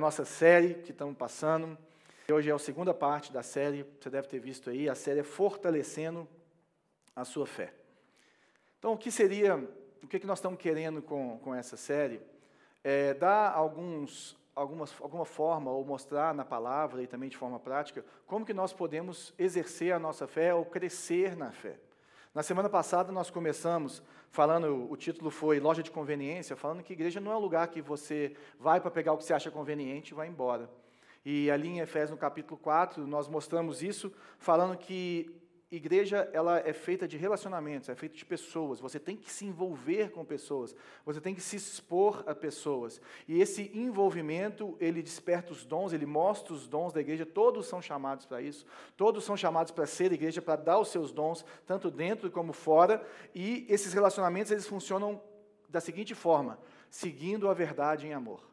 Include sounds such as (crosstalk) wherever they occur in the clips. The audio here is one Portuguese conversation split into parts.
Nossa série que estamos passando. Hoje é a segunda parte da série, você deve ter visto aí, a série é Fortalecendo a Sua Fé. Então, o que seria, o que, que nós estamos querendo com, com essa série? É dar alguns, algumas, alguma forma, ou mostrar na palavra e também de forma prática, como que nós podemos exercer a nossa fé ou crescer na fé. Na semana passada nós começamos falando, o título foi Loja de Conveniência, falando que igreja não é um lugar que você vai para pegar o que você acha conveniente e vai embora. E ali em Efésios, no capítulo 4, nós mostramos isso, falando que igreja ela é feita de relacionamentos, é feita de pessoas. Você tem que se envolver com pessoas, você tem que se expor a pessoas. E esse envolvimento, ele desperta os dons, ele mostra os dons da igreja. Todos são chamados para isso. Todos são chamados para ser igreja, para dar os seus dons, tanto dentro como fora. E esses relacionamentos, eles funcionam da seguinte forma: seguindo a verdade em amor.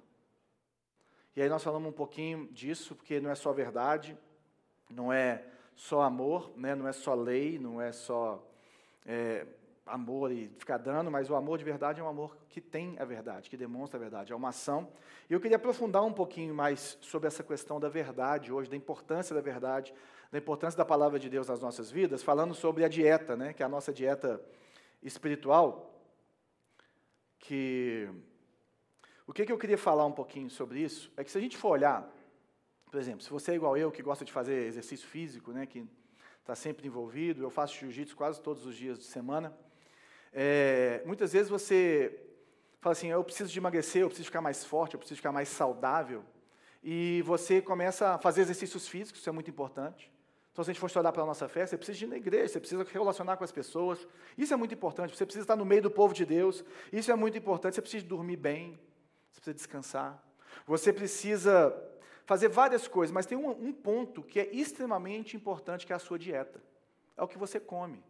E aí nós falamos um pouquinho disso, porque não é só verdade, não é só amor, né? não é só lei, não é só é, amor e ficar dando, mas o amor de verdade é um amor que tem a verdade, que demonstra a verdade, é uma ação. E eu queria aprofundar um pouquinho mais sobre essa questão da verdade hoje, da importância da verdade, da importância da palavra de Deus nas nossas vidas, falando sobre a dieta, né? que é a nossa dieta espiritual, que o que, que eu queria falar um pouquinho sobre isso é que se a gente for olhar por exemplo, se você é igual eu, que gosta de fazer exercício físico, né, que está sempre envolvido, eu faço jiu-jitsu quase todos os dias de semana, é, muitas vezes você fala assim, eu preciso de emagrecer, eu preciso ficar mais forte, eu preciso ficar mais saudável, e você começa a fazer exercícios físicos, isso é muito importante. Então, se a gente for estudar para a nossa fé, você precisa ir na igreja, você precisa relacionar com as pessoas. Isso é muito importante. Você precisa estar no meio do povo de Deus. Isso é muito importante. Você precisa dormir bem. Você precisa descansar. Você precisa fazer várias coisas, mas tem um, um ponto que é extremamente importante, que é a sua dieta. É o que você come.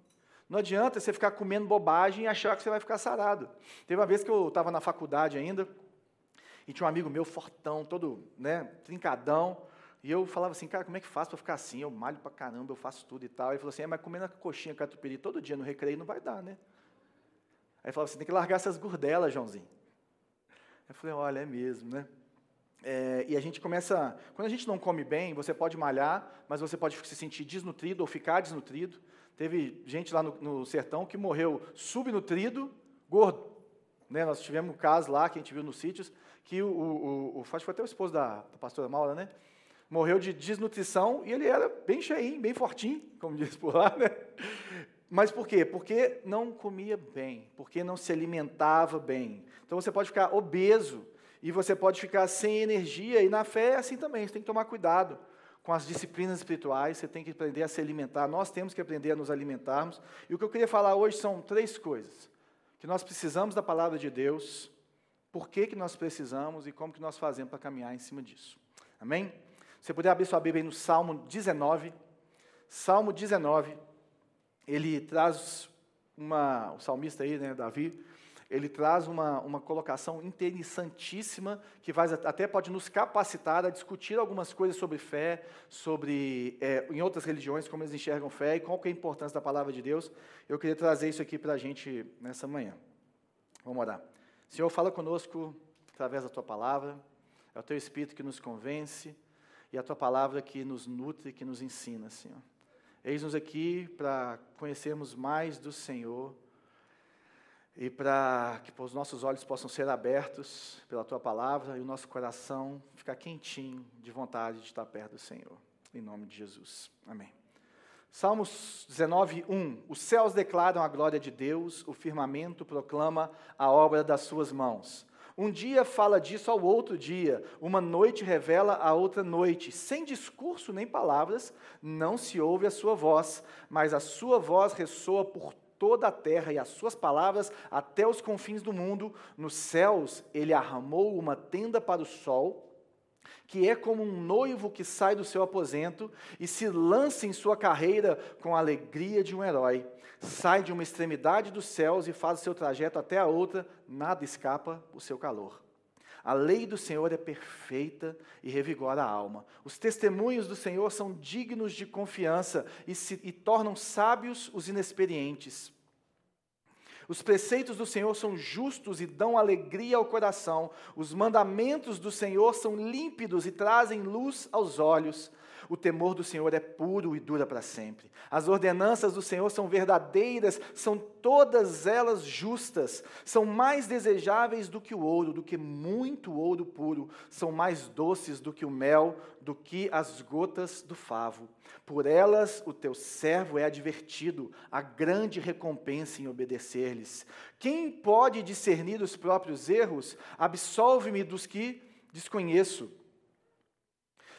Não adianta você ficar comendo bobagem e achar que você vai ficar sarado. Teve uma vez que eu estava na faculdade ainda, e tinha um amigo meu, fortão, todo né, trincadão, e eu falava assim, cara, como é que faço para ficar assim? Eu malho para caramba, eu faço tudo e tal. Ele falou assim, é, mas comendo a coxinha catupiry todo dia no recreio não vai dar, né? Aí ele falou assim, tem que largar essas gordelas, Joãozinho. Eu falei, olha, é mesmo, né? É, e a gente começa. Quando a gente não come bem, você pode malhar, mas você pode se sentir desnutrido ou ficar desnutrido. Teve gente lá no, no sertão que morreu subnutrido, gordo. Né? Nós tivemos um caso lá que a gente viu nos sítios, que o, o, o, acho que foi até o esposo da, da pastora Maura, né? Morreu de desnutrição e ele era bem cheinho, bem fortinho, como diz por lá, né? Mas por quê? Porque não comia bem, porque não se alimentava bem. Então você pode ficar obeso e você pode ficar sem energia, e na fé é assim também, você tem que tomar cuidado com as disciplinas espirituais, você tem que aprender a se alimentar, nós temos que aprender a nos alimentarmos. E o que eu queria falar hoje são três coisas. Que nós precisamos da palavra de Deus, por que, que nós precisamos e como que nós fazemos para caminhar em cima disso. Amém? Você puder abrir sua Bíblia aí no Salmo 19. Salmo 19, ele traz uma, o salmista aí, né, Davi, ele traz uma, uma colocação interessantíssima, que vai, até pode nos capacitar a discutir algumas coisas sobre fé, sobre é, em outras religiões, como eles enxergam fé e qual que é a importância da palavra de Deus. Eu queria trazer isso aqui para a gente nessa manhã. Vamos orar. Senhor, fala conosco através da Tua palavra, é o Teu Espírito que nos convence e a Tua palavra que nos nutre, que nos ensina, Senhor. Eis-nos aqui para conhecermos mais do Senhor, e para que os nossos olhos possam ser abertos pela tua palavra e o nosso coração ficar quentinho de vontade de estar perto do Senhor. Em nome de Jesus. Amém. Salmos 19, 1. Os céus declaram a glória de Deus, o firmamento proclama a obra das suas mãos. Um dia fala disso ao outro dia, uma noite revela a outra noite. Sem discurso nem palavras, não se ouve a sua voz, mas a sua voz ressoa por toda a terra e as suas palavras até os confins do mundo. Nos céus ele armou uma tenda para o sol, que é como um noivo que sai do seu aposento e se lança em sua carreira com a alegria de um herói. Sai de uma extremidade dos céus e faz o seu trajeto até a outra, nada escapa o seu calor. A lei do Senhor é perfeita e revigora a alma. Os testemunhos do Senhor são dignos de confiança e, se, e tornam sábios os inexperientes. Os preceitos do Senhor são justos e dão alegria ao coração. Os mandamentos do Senhor são límpidos e trazem luz aos olhos. O temor do Senhor é puro e dura para sempre. As ordenanças do Senhor são verdadeiras, são todas elas justas. São mais desejáveis do que o ouro, do que muito ouro puro. São mais doces do que o mel, do que as gotas do favo. Por elas o teu servo é advertido, a grande recompensa em obedecer-lhes. Quem pode discernir os próprios erros? Absolve-me dos que desconheço.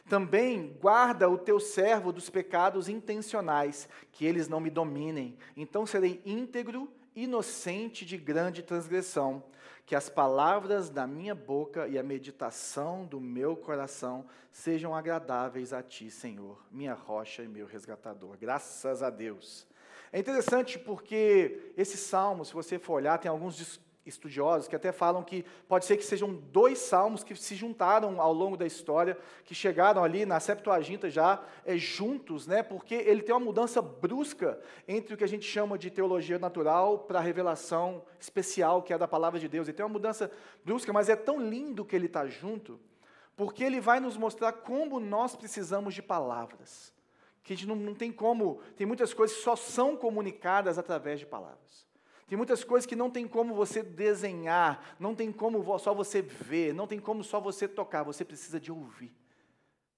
Também guarda o teu servo dos pecados intencionais, que eles não me dominem. Então serei íntegro, inocente de grande transgressão. Que as palavras da minha boca e a meditação do meu coração sejam agradáveis a ti, Senhor, minha rocha e meu resgatador. Graças a Deus. É interessante porque esse salmo, se você for olhar, tem alguns estudiosos que até falam que pode ser que sejam dois salmos que se juntaram ao longo da história, que chegaram ali na Septuaginta já é, juntos, né, porque ele tem uma mudança brusca entre o que a gente chama de teologia natural para a revelação especial, que é da palavra de Deus. Ele tem uma mudança brusca, mas é tão lindo que ele está junto, porque ele vai nos mostrar como nós precisamos de palavras. Que a gente não, não tem como, tem muitas coisas que só são comunicadas através de palavras. Tem muitas coisas que não tem como você desenhar, não tem como só você ver, não tem como só você tocar, você precisa de ouvir,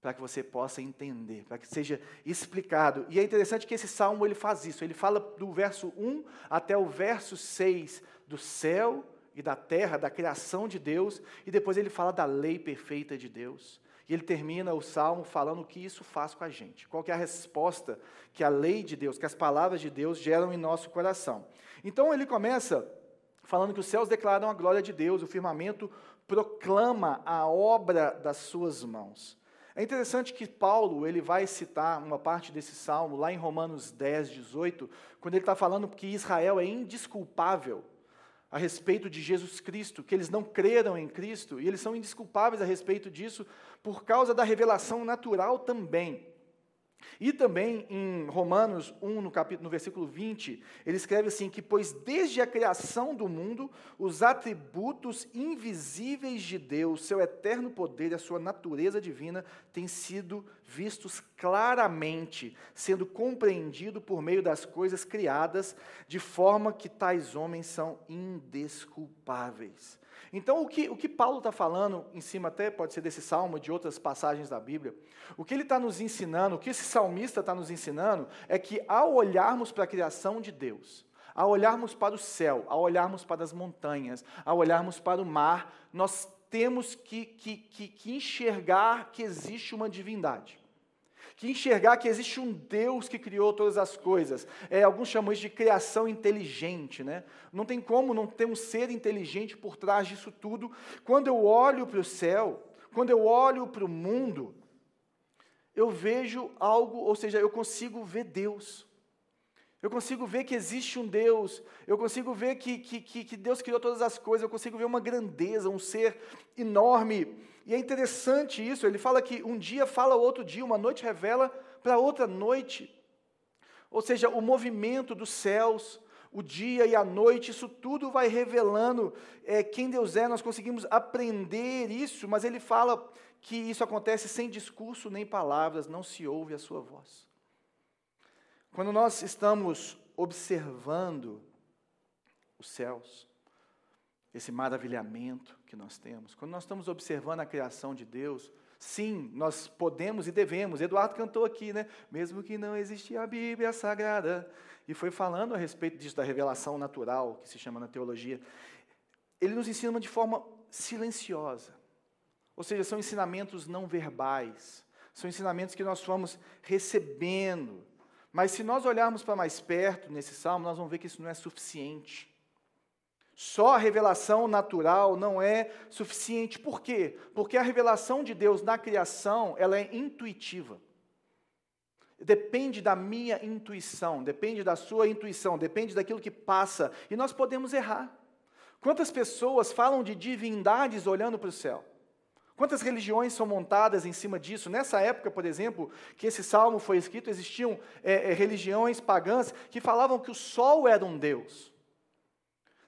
para que você possa entender, para que seja explicado. E é interessante que esse salmo ele faz isso, ele fala do verso 1 até o verso 6 do céu e da terra, da criação de Deus, e depois ele fala da lei perfeita de Deus. E ele termina o salmo falando o que isso faz com a gente. Qual é a resposta que a lei de Deus, que as palavras de Deus geram em nosso coração. Então ele começa falando que os céus declaram a glória de Deus, o firmamento proclama a obra das suas mãos. É interessante que Paulo ele vai citar uma parte desse salmo lá em Romanos 10, 18, quando ele está falando que Israel é indisculpável a respeito de Jesus Cristo, que eles não creram em Cristo, e eles são indisculpáveis a respeito disso por causa da revelação natural também. E também em Romanos 1, no, capítulo, no versículo 20, ele escreve assim: que, pois desde a criação do mundo, os atributos invisíveis de Deus, seu eterno poder e a sua natureza divina, têm sido vistos claramente, sendo compreendido por meio das coisas criadas, de forma que tais homens são indesculpáveis. Então, o que, o que Paulo está falando, em cima até pode ser desse salmo, de outras passagens da Bíblia, o que ele está nos ensinando, o que esse salmista está nos ensinando, é que ao olharmos para a criação de Deus, ao olharmos para o céu, ao olharmos para as montanhas, ao olharmos para o mar, nós temos que, que, que, que enxergar que existe uma divindade que enxergar que existe um Deus que criou todas as coisas. É, alguns chamam isso de criação inteligente. Né? Não tem como não ter um ser inteligente por trás disso tudo. Quando eu olho para o céu, quando eu olho para o mundo, eu vejo algo, ou seja, eu consigo ver Deus. Eu consigo ver que existe um Deus, eu consigo ver que, que, que, Deus criou todas as coisas, eu consigo ver uma grandeza, um ser enorme. E é interessante isso, ele fala que um dia fala outro dia, uma noite revela para outra noite. Ou seja, o movimento dos céus, o dia e a noite, isso tudo vai revelando é, quem Deus é, nós conseguimos aprender isso, mas ele fala que isso acontece sem discurso nem palavras, não se ouve a sua voz. Quando nós estamos observando os céus, esse maravilhamento que nós temos, quando nós estamos observando a criação de Deus, sim, nós podemos e devemos. Eduardo cantou aqui, né? Mesmo que não existia a Bíblia Sagrada, e foi falando a respeito disso, da revelação natural, que se chama na teologia. Ele nos ensina de forma silenciosa, ou seja, são ensinamentos não verbais, são ensinamentos que nós fomos recebendo mas se nós olharmos para mais perto nesse salmo, nós vamos ver que isso não é suficiente. Só a revelação natural não é suficiente. Por quê? Porque a revelação de Deus na criação, ela é intuitiva. Depende da minha intuição, depende da sua intuição, depende daquilo que passa, e nós podemos errar. Quantas pessoas falam de divindades olhando para o céu? Quantas religiões são montadas em cima disso? Nessa época, por exemplo, que esse salmo foi escrito, existiam é, é, religiões pagãs que falavam que o sol era um deus.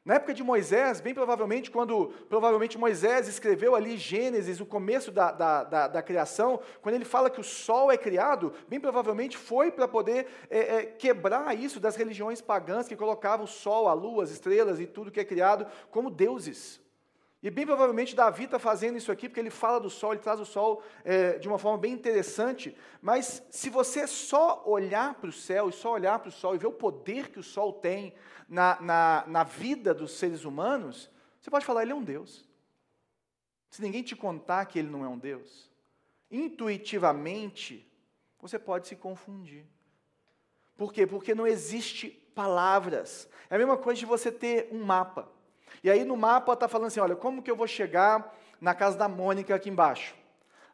Na época de Moisés, bem provavelmente, quando provavelmente Moisés escreveu ali Gênesis, o começo da, da, da, da criação, quando ele fala que o sol é criado, bem provavelmente foi para poder é, é, quebrar isso das religiões pagãs que colocavam o sol, a lua, as estrelas e tudo que é criado como deuses. E bem provavelmente Davi está fazendo isso aqui porque ele fala do sol, ele traz o sol é, de uma forma bem interessante. Mas se você só olhar para o céu e só olhar para o sol e ver o poder que o sol tem na, na, na vida dos seres humanos, você pode falar, ele é um Deus. Se ninguém te contar que ele não é um Deus, intuitivamente, você pode se confundir. Por quê? Porque não existe palavras. É a mesma coisa de você ter um mapa. E aí no mapa está falando assim: olha, como que eu vou chegar na casa da Mônica aqui embaixo?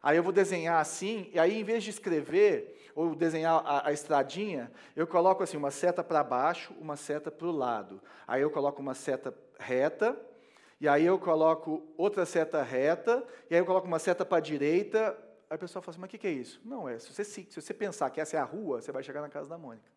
Aí eu vou desenhar assim, e aí em vez de escrever ou desenhar a, a estradinha, eu coloco assim uma seta para baixo, uma seta para o lado. Aí eu coloco uma seta reta, e aí eu coloco outra seta reta, e aí eu coloco uma seta para a direita. Aí o pessoal fala assim, mas o que, que é isso? Não, é se você, se você pensar que essa é a rua, você vai chegar na casa da Mônica.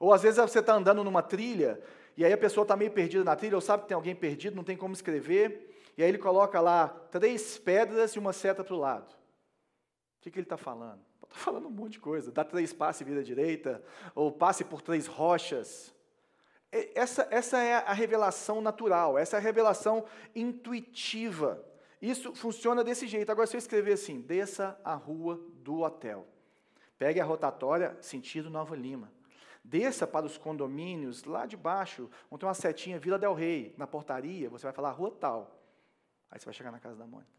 Ou às vezes você está andando numa trilha e aí a pessoa está meio perdida na trilha, ou sabe que tem alguém perdido, não tem como escrever, e aí ele coloca lá três pedras e uma seta para o lado. O que, que ele está falando? Está falando um monte de coisa. Dá três passes e vira direita, ou passe por três rochas. Essa, essa é a revelação natural, essa é a revelação intuitiva. Isso funciona desse jeito. Agora, se eu escrever assim, desça a rua do hotel. Pegue a rotatória, sentido Nova Lima. Desça para os condomínios lá de baixo, onde tem uma setinha Vila Del Rey, na portaria, você vai falar rua tal. Aí você vai chegar na casa da Mônica.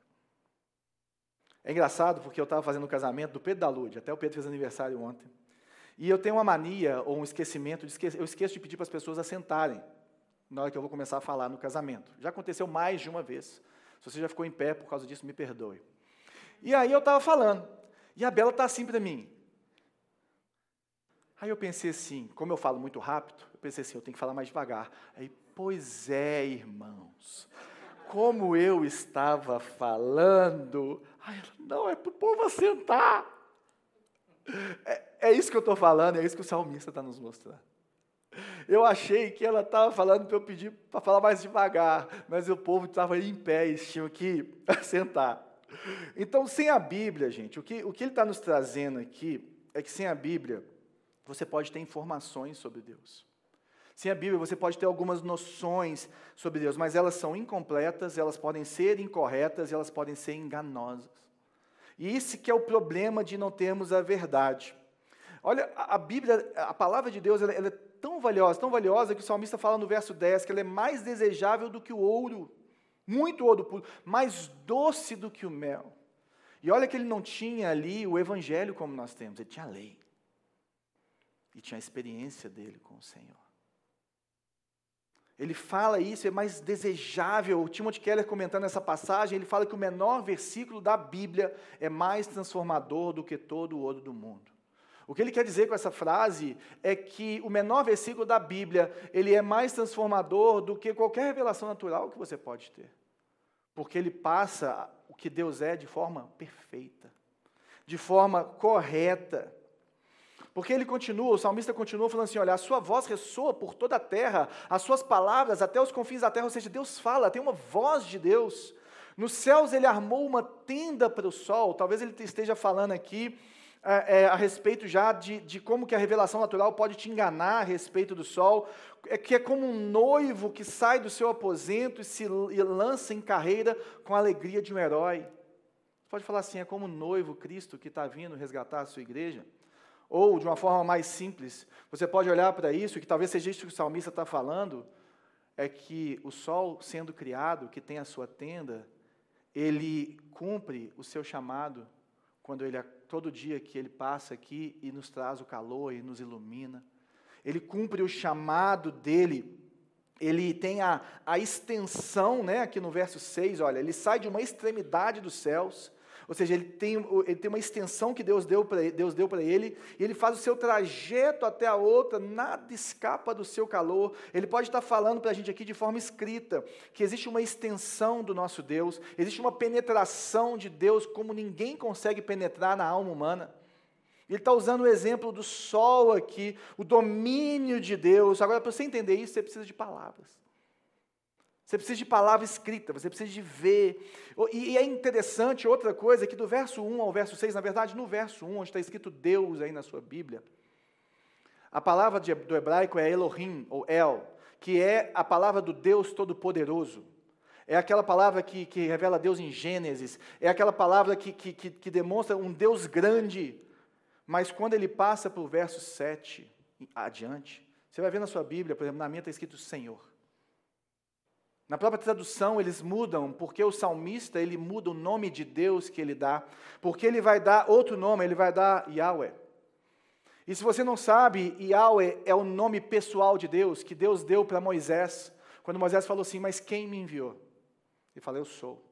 É engraçado porque eu estava fazendo o casamento do Pedro da Lude, até o Pedro fez aniversário ontem. E eu tenho uma mania ou um esquecimento, de eu esqueço de pedir para as pessoas assentarem na hora que eu vou começar a falar no casamento. Já aconteceu mais de uma vez. Se você já ficou em pé por causa disso, me perdoe. E aí eu estava falando, e a Bela está assim para mim. Aí eu pensei assim, como eu falo muito rápido, eu pensei assim, eu tenho que falar mais devagar. Aí, pois é, irmãos, como eu estava falando, Ai, não, é para o povo assentar. É, é isso que eu estou falando, é isso que o salmista está nos mostrando. Eu achei que ela estava falando para eu pedir para falar mais devagar, mas o povo estava em pé, e tinham que (laughs) sentar. Então, sem a Bíblia, gente, o que, o que ele está nos trazendo aqui é que sem a Bíblia, você pode ter informações sobre Deus. Sem a Bíblia, você pode ter algumas noções sobre Deus, mas elas são incompletas, elas podem ser incorretas elas podem ser enganosas. E esse que é o problema de não termos a verdade. Olha, a Bíblia, a palavra de Deus, ela, ela é tão valiosa, tão valiosa, que o salmista fala no verso 10 que ela é mais desejável do que o ouro, muito ouro puro, mais doce do que o mel. E olha que ele não tinha ali o evangelho como nós temos, ele tinha a lei e tinha a experiência dele com o Senhor. Ele fala isso, é mais desejável. O Timothy Keller comentando essa passagem, ele fala que o menor versículo da Bíblia é mais transformador do que todo o ouro do mundo. O que ele quer dizer com essa frase é que o menor versículo da Bíblia, ele é mais transformador do que qualquer revelação natural que você pode ter. Porque ele passa o que Deus é de forma perfeita, de forma correta. Porque ele continua, o salmista continua falando assim: olha, a sua voz ressoa por toda a terra, as suas palavras até os confins da terra, ou seja, Deus fala, tem uma voz de Deus. Nos céus ele armou uma tenda para o sol, talvez ele esteja falando aqui é, é, a respeito já de, de como que a revelação natural pode te enganar a respeito do sol, é que é como um noivo que sai do seu aposento e se e lança em carreira com a alegria de um herói. Pode falar assim, é como um noivo Cristo que está vindo resgatar a sua igreja. Ou, de uma forma mais simples, você pode olhar para isso, que talvez seja isso que o salmista está falando, é que o sol sendo criado, que tem a sua tenda, ele cumpre o seu chamado quando ele todo dia que ele passa aqui e nos traz o calor e nos ilumina. Ele cumpre o chamado dele. Ele tem a, a extensão, né, aqui no verso 6, olha, ele sai de uma extremidade dos céus ou seja, ele tem, ele tem uma extensão que Deus deu para Deus deu para ele, e ele faz o seu trajeto até a outra, nada escapa do seu calor. Ele pode estar falando para a gente aqui de forma escrita que existe uma extensão do nosso Deus, existe uma penetração de Deus como ninguém consegue penetrar na alma humana. Ele está usando o exemplo do sol aqui, o domínio de Deus. Agora, para você entender isso, você precisa de palavras. Você precisa de palavra escrita, você precisa de ver. E é interessante outra coisa, que do verso 1 ao verso 6, na verdade, no verso 1, onde está escrito Deus aí na sua Bíblia, a palavra do hebraico é Elohim, ou El, que é a palavra do Deus Todo-Poderoso. É aquela palavra que, que, revela Deus em Gênesis, é aquela palavra que, que, que demonstra um Deus grande. Mas quando ele passa para o verso 7 adiante, você vai ver na sua Bíblia, por exemplo, na minha está escrito Senhor. Na própria tradução eles mudam, porque o salmista ele muda o nome de Deus que ele dá, porque ele vai dar outro nome, ele vai dar Yahweh. E se você não sabe, Yahweh é o nome pessoal de Deus, que Deus deu para Moisés, quando Moisés falou assim: Mas quem me enviou? Ele falou: Eu sou.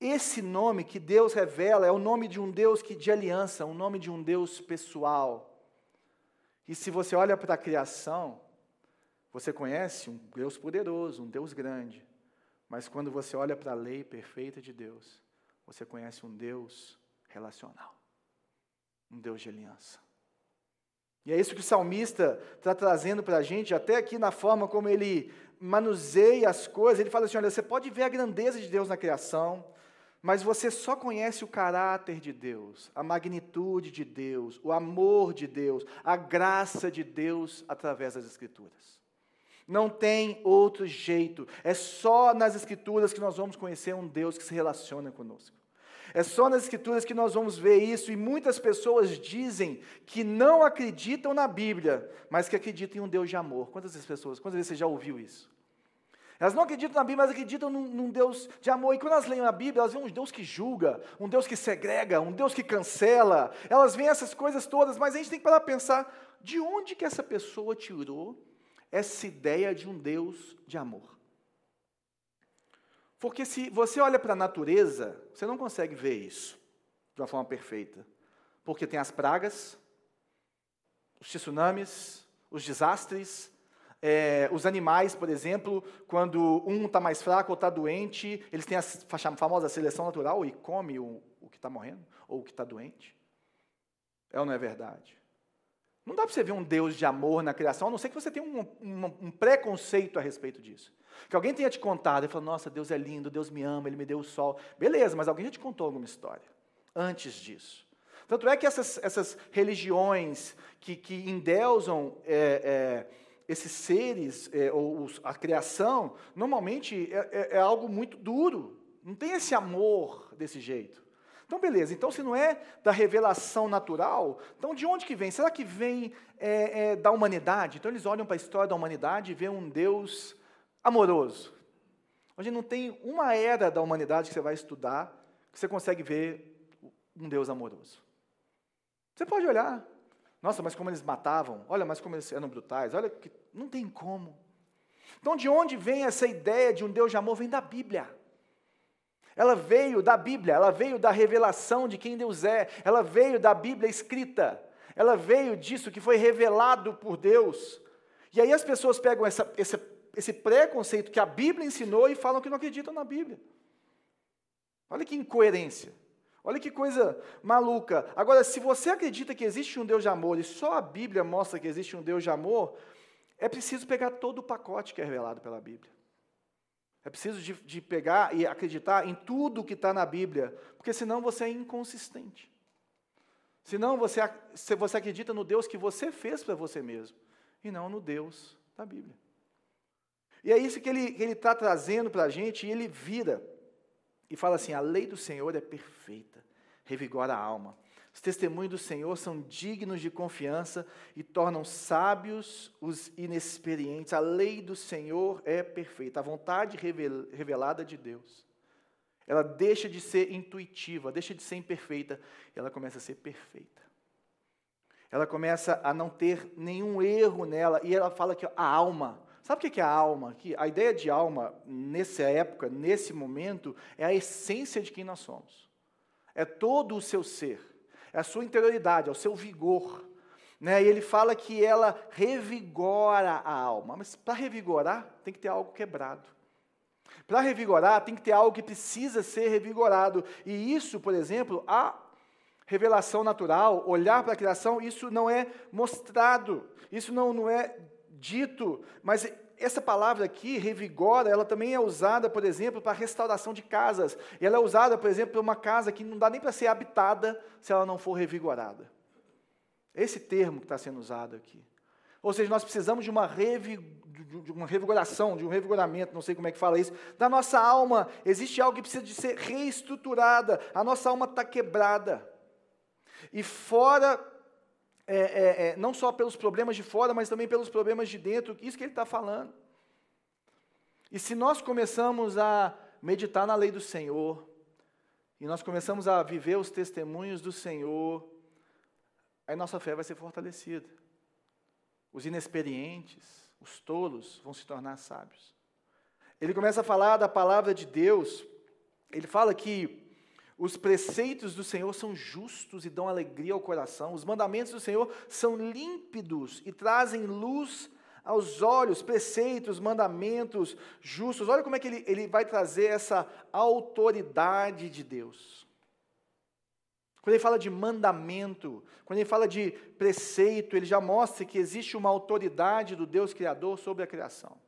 Esse nome que Deus revela é o nome de um Deus que de aliança, um nome de um Deus pessoal. E se você olha para a criação, você conhece um Deus poderoso, um Deus grande, mas quando você olha para a lei perfeita de Deus, você conhece um Deus relacional, um Deus de aliança. E é isso que o salmista está trazendo para a gente, até aqui na forma como ele manuseia as coisas. Ele fala assim: olha, você pode ver a grandeza de Deus na criação, mas você só conhece o caráter de Deus, a magnitude de Deus, o amor de Deus, a graça de Deus através das Escrituras. Não tem outro jeito. É só nas Escrituras que nós vamos conhecer um Deus que se relaciona conosco. É só nas Escrituras que nós vamos ver isso, e muitas pessoas dizem que não acreditam na Bíblia, mas que acreditam em um Deus de amor. Quantas pessoas, quantas vezes você já ouviu isso? Elas não acreditam na Bíblia, mas acreditam num, num, Deus de amor. E quando elas leem a Bíblia, elas veem um Deus que julga, um Deus que segrega, um Deus que cancela. Elas veem essas coisas todas, mas a gente tem que parar para pensar: de onde que essa pessoa tirou essa ideia de um Deus de amor. Porque se você olha para a natureza, você não consegue ver isso de uma forma perfeita. Porque tem as pragas, os tsunamis, os desastres, é, os animais, por exemplo, quando um está mais fraco ou está doente, eles têm a famosa seleção natural e come o, o que está morrendo ou o que está doente. É ou não é verdade? Não dá para você ver um Deus de amor na criação, a não ser que você tenha um, um, um preconceito a respeito disso. Que alguém tenha te contado e falou: Nossa, Deus é lindo, Deus me ama, Ele me deu o sol. Beleza, mas alguém já te contou alguma história antes disso. Tanto é que essas, essas religiões que, que endeusam é, é, esses seres, é, ou os, a criação, normalmente é, é, é algo muito duro. Não tem esse amor desse jeito. Então, beleza. Então, se não é da revelação natural, então de onde que vem? Será que vem é, é, da humanidade? Então, eles olham para a história da humanidade e vêem um Deus amoroso. Hoje não tem uma era da humanidade que você vai estudar que você consegue ver um Deus amoroso. Você pode olhar. Nossa, mas como eles matavam. Olha, mas como eles eram brutais. Olha, que não tem como. Então, de onde vem essa ideia de um Deus de amor? Vem da Bíblia. Ela veio da Bíblia, ela veio da revelação de quem Deus é, ela veio da Bíblia escrita, ela veio disso que foi revelado por Deus. E aí as pessoas pegam essa, esse, esse preconceito que a Bíblia ensinou e falam que não acreditam na Bíblia. Olha que incoerência. Olha que coisa maluca. Agora, se você acredita que existe um Deus de amor e só a Bíblia mostra que existe um Deus de amor, é preciso pegar todo o pacote que é revelado pela Bíblia. É preciso de, de pegar e acreditar em tudo que está na Bíblia, porque senão você é inconsistente. Senão você, você acredita no Deus que você fez para você mesmo, e não no Deus da Bíblia. E é isso que ele está trazendo para a gente, e ele vira e fala assim: a lei do Senhor é perfeita, revigora a alma. Os testemunhos do Senhor são dignos de confiança e tornam sábios os inexperientes. A lei do Senhor é perfeita, a vontade revelada de Deus. Ela deixa de ser intuitiva, deixa de ser imperfeita, e ela começa a ser perfeita. Ela começa a não ter nenhum erro nela, e ela fala que a alma, Sabe o que é a alma? A ideia de alma, nessa época, nesse momento, é a essência de quem nós somos. É todo o seu ser é a sua interioridade, é o seu vigor. Né? E ele fala que ela revigora a alma. Mas para revigorar, tem que ter algo quebrado. Para revigorar, tem que ter algo que precisa ser revigorado. E isso, por exemplo, a, revelação natural, olhar para a criação, isso não é mostrado, isso não, não é dito, mas essa palavra aqui, revigora, ela também é usada, por exemplo, para restauração de casas. Ela é usada, por exemplo, para uma casa que não dá nem para ser habitada se ela não for revigorada. Esse termo que está sendo usado aqui. Ou seja, nós precisamos de uma, de uma revigoração, de um revigoramento, não sei como é que fala isso, da nossa alma. Existe algo que precisa de ser reestruturada. A nossa alma está quebrada. E fora é, é, é, não só pelos problemas de fora, mas também pelos problemas de dentro, isso que ele está falando. E se nós começamos a meditar na lei do Senhor, e nós começamos a viver os testemunhos do Senhor, aí nossa fé vai ser fortalecida. Os inexperientes, os tolos, vão se tornar sábios. Ele começa a falar da palavra de Deus, ele fala que os preceitos do Senhor são justos e dão alegria ao coração. Os mandamentos do Senhor são límpidos e trazem luz aos olhos. Preceitos, mandamentos justos. Olha como é que ele, ele vai trazer essa autoridade de Deus. Quando ele fala de mandamento, quando ele fala de preceito, ele já mostra que existe uma autoridade do Deus Criador sobre a criação.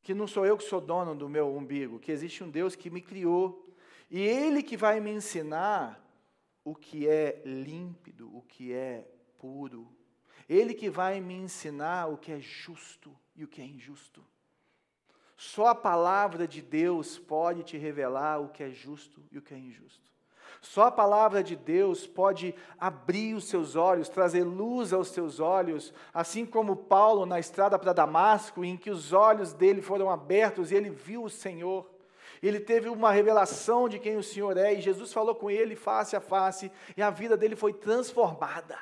Que não sou eu que sou dono do meu umbigo, que existe um Deus que me criou e Ele que vai me ensinar o que é límpido, o que é puro. Ele que vai me ensinar o que é justo e o que é injusto. Só a palavra de Deus pode te revelar o que é justo e o que é injusto. Só a palavra de Deus pode abrir os seus olhos, trazer luz aos seus olhos, assim como Paulo na estrada para Damasco, em que os olhos dele foram abertos e ele viu o Senhor. Ele teve uma revelação de quem o Senhor é, e Jesus falou com ele face a face, e a vida dele foi transformada.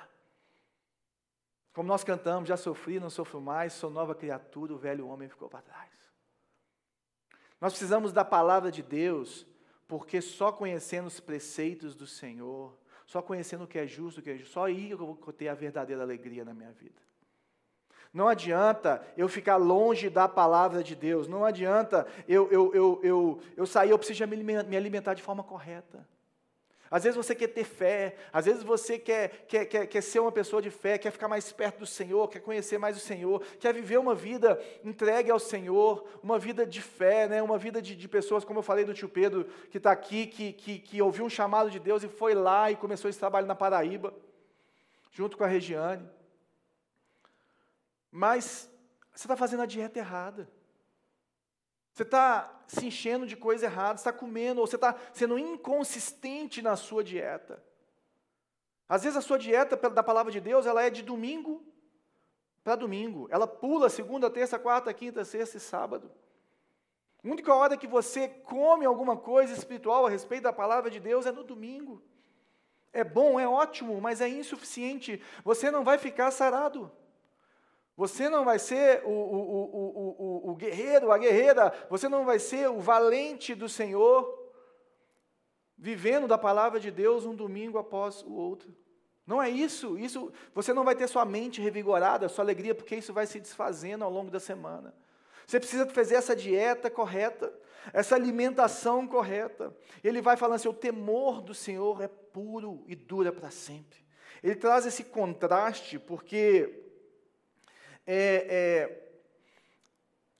Como nós cantamos, já sofri, não sofro mais, sou nova criatura, o velho homem ficou para trás. Nós precisamos da palavra de Deus, porque só conhecendo os preceitos do Senhor, só conhecendo o que é justo, o que é justo, só aí eu vou ter a verdadeira alegria na minha vida. Não adianta eu ficar longe da palavra de Deus. Não adianta eu, eu, eu, eu, eu sair, eu preciso me alimentar de forma correta. Às vezes você quer ter fé, às vezes você quer, quer, quer, quer ser uma pessoa de fé, quer ficar mais perto do Senhor, quer conhecer mais o Senhor, quer viver uma vida entregue ao Senhor, uma vida de fé, né? uma vida de, de pessoas, como eu falei do tio Pedro, que está aqui, que, que, que ouviu um chamado de Deus e foi lá e começou esse trabalho na Paraíba, junto com a Regiane. Mas você está fazendo a dieta errada. Você está se enchendo de coisa errada, está comendo, ou você está sendo inconsistente na sua dieta. Às vezes a sua dieta da palavra de Deus, ela é de domingo para domingo. Ela pula segunda, terça, quarta, quinta, sexta e sábado. A única hora que você come alguma coisa espiritual a respeito da palavra de Deus é no domingo. É bom, é ótimo, mas é insuficiente. Você não vai ficar sarado. Você não vai ser o, o, o, o, guerreiro, a guerreira, você não vai ser o valente do Senhor, vivendo da palavra de Deus um domingo após o outro. Não é isso, isso você não vai ter sua mente revigorada, sua alegria, porque isso vai se desfazendo ao longo da semana. Você precisa fazer essa dieta correta, essa alimentação correta. Ele vai falando assim: o temor do Senhor é puro e dura para sempre. Ele traz esse contraste, porque é, é,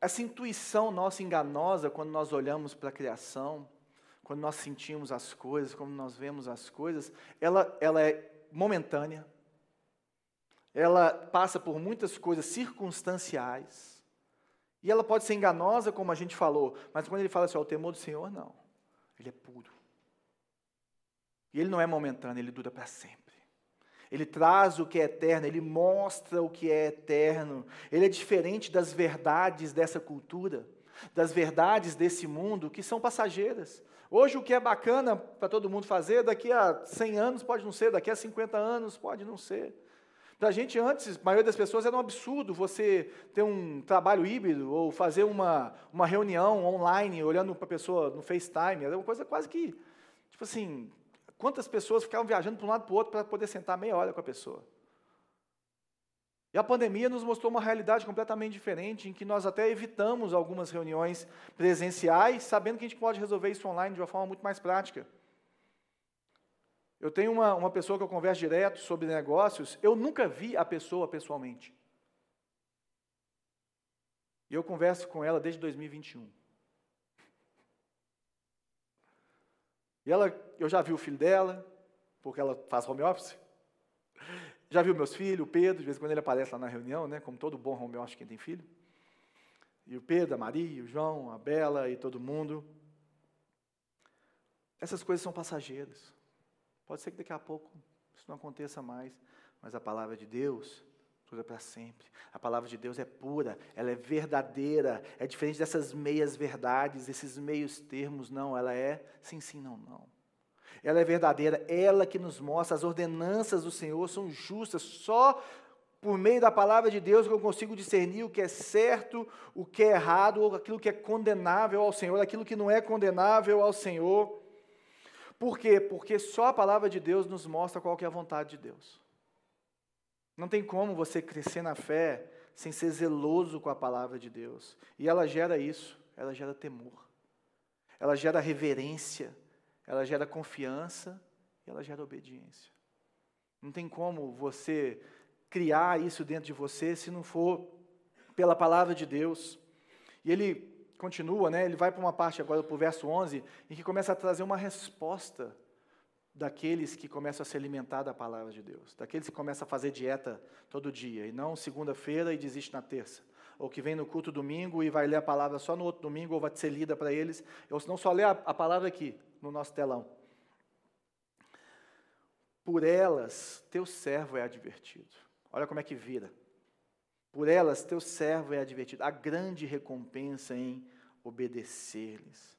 essa intuição nossa enganosa quando nós olhamos para a criação, quando nós sentimos as coisas, quando nós vemos as coisas, ela, ela é momentânea, ela passa por muitas coisas circunstanciais, e ela pode ser enganosa, como a gente falou, mas quando ele fala assim, o temor do Senhor, não, ele é puro. E ele não é momentâneo, ele dura para sempre. Ele traz o que é eterno, ele mostra o que é eterno. Ele é diferente das verdades dessa cultura, das verdades desse mundo que são passageiras. Hoje o que é bacana para todo mundo fazer, daqui a 100 anos pode não ser, daqui a 50 anos pode não ser. Para a gente antes, a maioria das pessoas era um absurdo você ter um trabalho híbrido ou fazer uma, uma reunião online olhando para a pessoa no FaceTime. Era uma coisa quase que, tipo assim, Quantas pessoas ficavam viajando para um lado para o outro para poder sentar meia hora com a pessoa? E a pandemia nos mostrou uma realidade completamente diferente, em que nós até evitamos algumas reuniões presenciais, sabendo que a gente pode resolver isso online de uma forma muito mais prática. Eu tenho uma, uma pessoa que eu converso direto sobre negócios, eu nunca vi a pessoa pessoalmente. E eu converso com ela desde 2021. E ela, eu já vi o filho dela, porque ela faz home office. Já vi meus filhos, o Pedro, de vez em quando ele aparece lá na reunião, né, como todo bom home office quem tem filho. E o Pedro, a Maria, o João, a Bela e todo mundo. Essas coisas são passageiras. Pode ser que daqui a pouco isso não aconteça mais, mas a palavra de Deus para sempre. A palavra de Deus é pura, ela é verdadeira, é diferente dessas meias verdades, esses meios termos, não, ela é sim, sim, não, não. Ela é verdadeira, ela que nos mostra, as ordenanças do Senhor são justas, só por meio da palavra de Deus que eu consigo discernir o que é certo, o que é errado, ou aquilo que é condenável ao Senhor, aquilo que não é condenável ao Senhor. Por quê? Porque só a palavra de Deus nos mostra qual é a vontade de Deus. Não tem como você crescer na fé sem ser zeloso com a palavra de Deus. E ela gera isso, ela gera temor. Ela gera reverência, ela gera confiança e ela gera obediência. Não tem como você criar isso dentro de você se não for pela palavra de Deus. E ele continua, né? Ele vai para uma parte agora, para o verso 11, em que começa a trazer uma resposta daqueles que começam a se alimentar da palavra de Deus, daqueles que começam a fazer dieta todo dia, e não segunda-feira e desiste na terça, ou que vem no culto domingo e vai ler a palavra só no outro domingo, ou vai ser lida para eles, ou se não só lê a, a palavra aqui, no nosso telão. Por elas, teu servo é advertido. Olha como é que vira. Por elas, teu servo é advertido. A grande recompensa em obedecer-lhes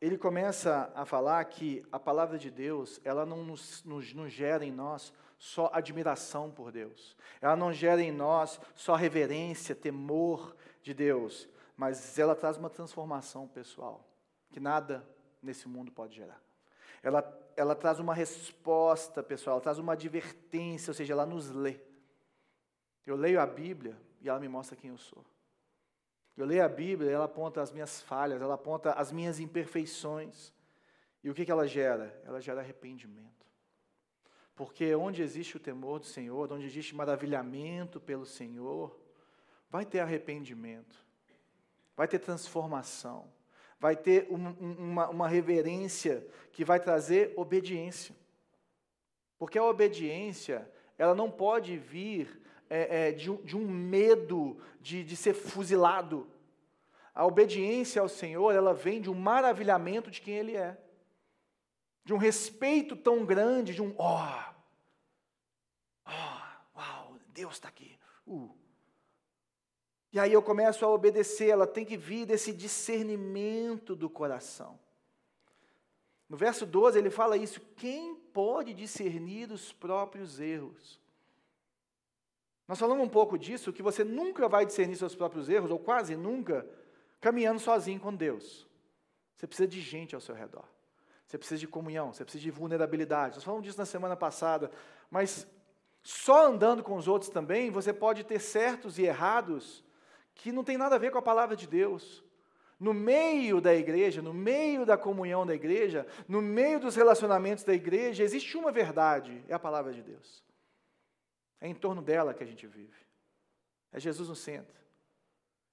ele começa a falar que a palavra de Deus, ela não nos, nos, nos, gera em nós só admiração por Deus, ela não gera em nós só reverência, temor de Deus, mas ela traz uma transformação pessoal, que nada nesse mundo pode gerar. Ela, ela traz uma resposta pessoal, ela traz uma advertência, ou seja, ela nos lê. Eu leio a Bíblia e ela me mostra quem eu sou. Eu leio a Bíblia, ela aponta as minhas falhas, ela aponta as minhas imperfeições. E o que, que ela gera? Ela gera arrependimento. Porque onde existe o temor do Senhor, onde existe maravilhamento pelo Senhor, vai ter arrependimento, vai ter transformação, vai ter um, uma, uma reverência que vai trazer obediência. Porque a obediência, ela não pode vir é, é, de, um, de, um, medo de, de ser fuzilado. A obediência ao Senhor, ela vem de um maravilhamento de quem Ele é. De um respeito tão grande, de um ó, oh, oh, uau, Deus está aqui. Uh. E aí eu começo a obedecer, ela tem que vir desse discernimento do coração. No verso 12 ele fala isso: quem pode discernir os próprios erros? Nós falamos um pouco disso, que você nunca vai discernir seus próprios erros, ou quase nunca, caminhando sozinho com Deus. Você precisa de gente ao seu redor. Você precisa de comunhão, você precisa de vulnerabilidade. Nós falamos disso na semana passada, mas só andando com os outros também, você pode ter certos e errados que não tem nada a ver com a palavra de Deus. No meio da igreja, no meio da comunhão da igreja, no meio dos relacionamentos da igreja, existe uma verdade, é a palavra de Deus. É em torno dela que a gente vive. É Jesus no centro.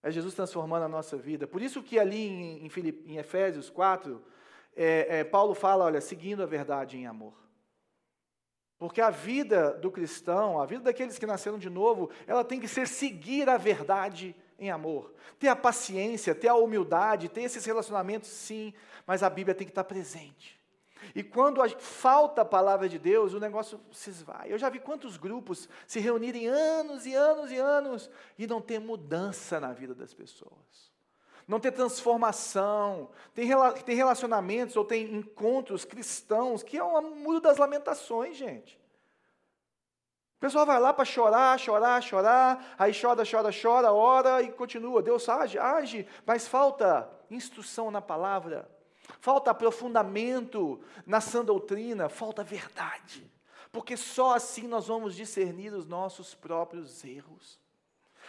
É Jesus transformando a nossa vida. Por isso que ali em, em, em Efésios 4, é, é, Paulo fala, olha, seguindo a verdade em amor. Porque a vida do cristão, a vida daqueles que nasceram de novo, ela tem que ser seguir a verdade em amor. Ter a paciência, ter a humildade, ter esses relacionamentos, sim, mas a Bíblia tem que estar presente. E quando falta a palavra de Deus, o negócio se esvai. Eu já vi quantos grupos se reunirem anos e anos e anos e não ter mudança na vida das pessoas. Não ter transformação. Tem, tem relacionamentos ou tem encontros cristãos que é um muro das lamentações, gente. O pessoal vai lá para chorar, chorar, chorar, aí chora, chora, chora, ora e continua. Deus age, age, mas falta instrução na palavra falta aprofundamento na sã doutrina, falta verdade. Porque só assim nós vamos discernir os nossos próprios erros.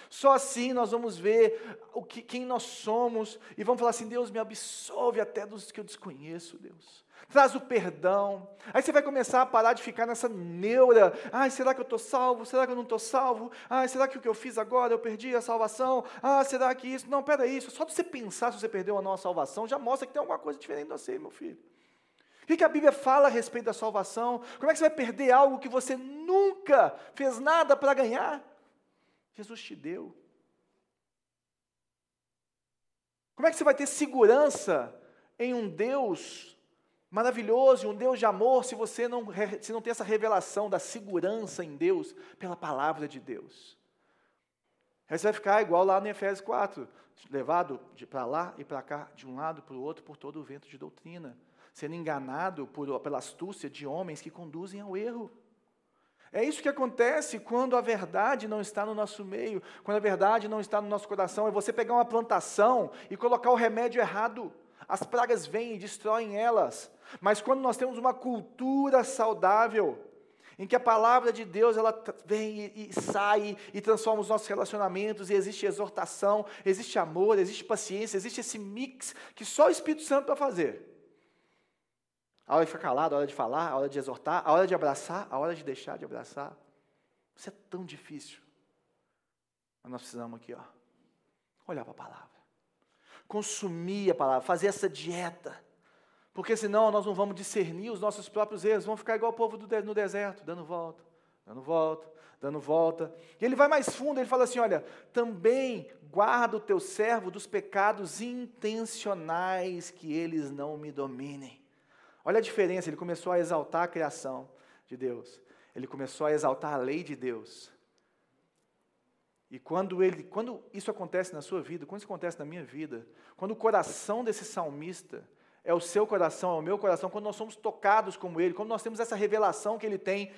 Só assim nós vamos ver o que, quem nós somos e vamos falar assim: Deus me absolve até dos que eu desconheço, Deus. Traz o perdão. Aí você vai começar a parar de ficar nessa neura. Ai, será que eu estou salvo? Será que eu não estou salvo? Ai, será que o que eu fiz agora eu perdi a salvação? Ah, será que isso? Não, peraí, isso. Só de você pensar se você perdeu a nossa salvação já mostra que tem alguma coisa diferente de você, meu filho. O que a Bíblia fala a respeito da salvação? Como é que você vai perder algo que você nunca fez nada para ganhar? Jesus te deu. Como é que você vai ter segurança em um Deus maravilhoso, um Deus de amor, se você não, se não tem essa revelação da segurança em Deus pela palavra de Deus? Aí você vai ficar igual lá no Efésios 4, levado para lá e para cá, de um lado para o outro, por todo o vento de doutrina sendo enganado por, pela astúcia de homens que conduzem ao erro. É isso que acontece quando a verdade não está no nosso meio, quando a verdade não está no nosso coração. É você pegar uma plantação e colocar o remédio errado. As pragas vêm e destroem elas. Mas quando nós temos uma cultura saudável, em que a palavra de Deus ela vem e, e, sai e transforma os nossos relacionamentos, e existe exortação, existe amor, existe paciência, existe esse mix que só o Espírito Santo vai fazer. A hora de ficar calado, a hora de falar, a hora de exortar, a hora de abraçar, a hora de deixar de abraçar. Isso é tão difícil. Mas nós precisamos aqui, ó, olhar para a palavra. Consumir a palavra, fazer essa dieta. Porque senão nós não vamos discernir os nossos próprios erros, vamos ficar igual o povo do, no deserto, dando volta, dando volta, dando volta. E ele vai mais fundo, ele fala assim: olha, também guarda o teu servo dos pecados intencionais, que eles não me dominem. Olha a diferença, ele começou a exaltar a criação de Deus. Ele começou a exaltar a lei de Deus. E quando, ele, quando isso acontece na sua vida, quando isso acontece na minha vida, quando o coração desse salmista é o seu coração, é o meu coração, quando nós somos tocados como ele, quando nós temos essa revelação que ele tem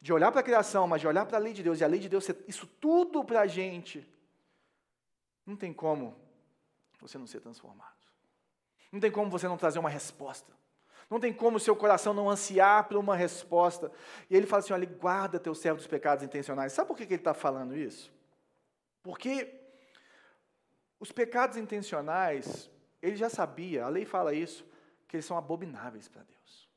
de olhar para a criação, mas de olhar para a lei de Deus, e a lei de Deus isso tudo para a gente, não tem como você não ser transformado. Não tem como você não trazer uma resposta. Não tem como o seu coração não ansiar por uma resposta. E ele fala assim: olha, guarda teu servo dos pecados intencionais. Sabe por que ele está falando isso? Porque os pecados intencionais, ele já sabia, a lei fala isso, que eles são abomináveis para Deus.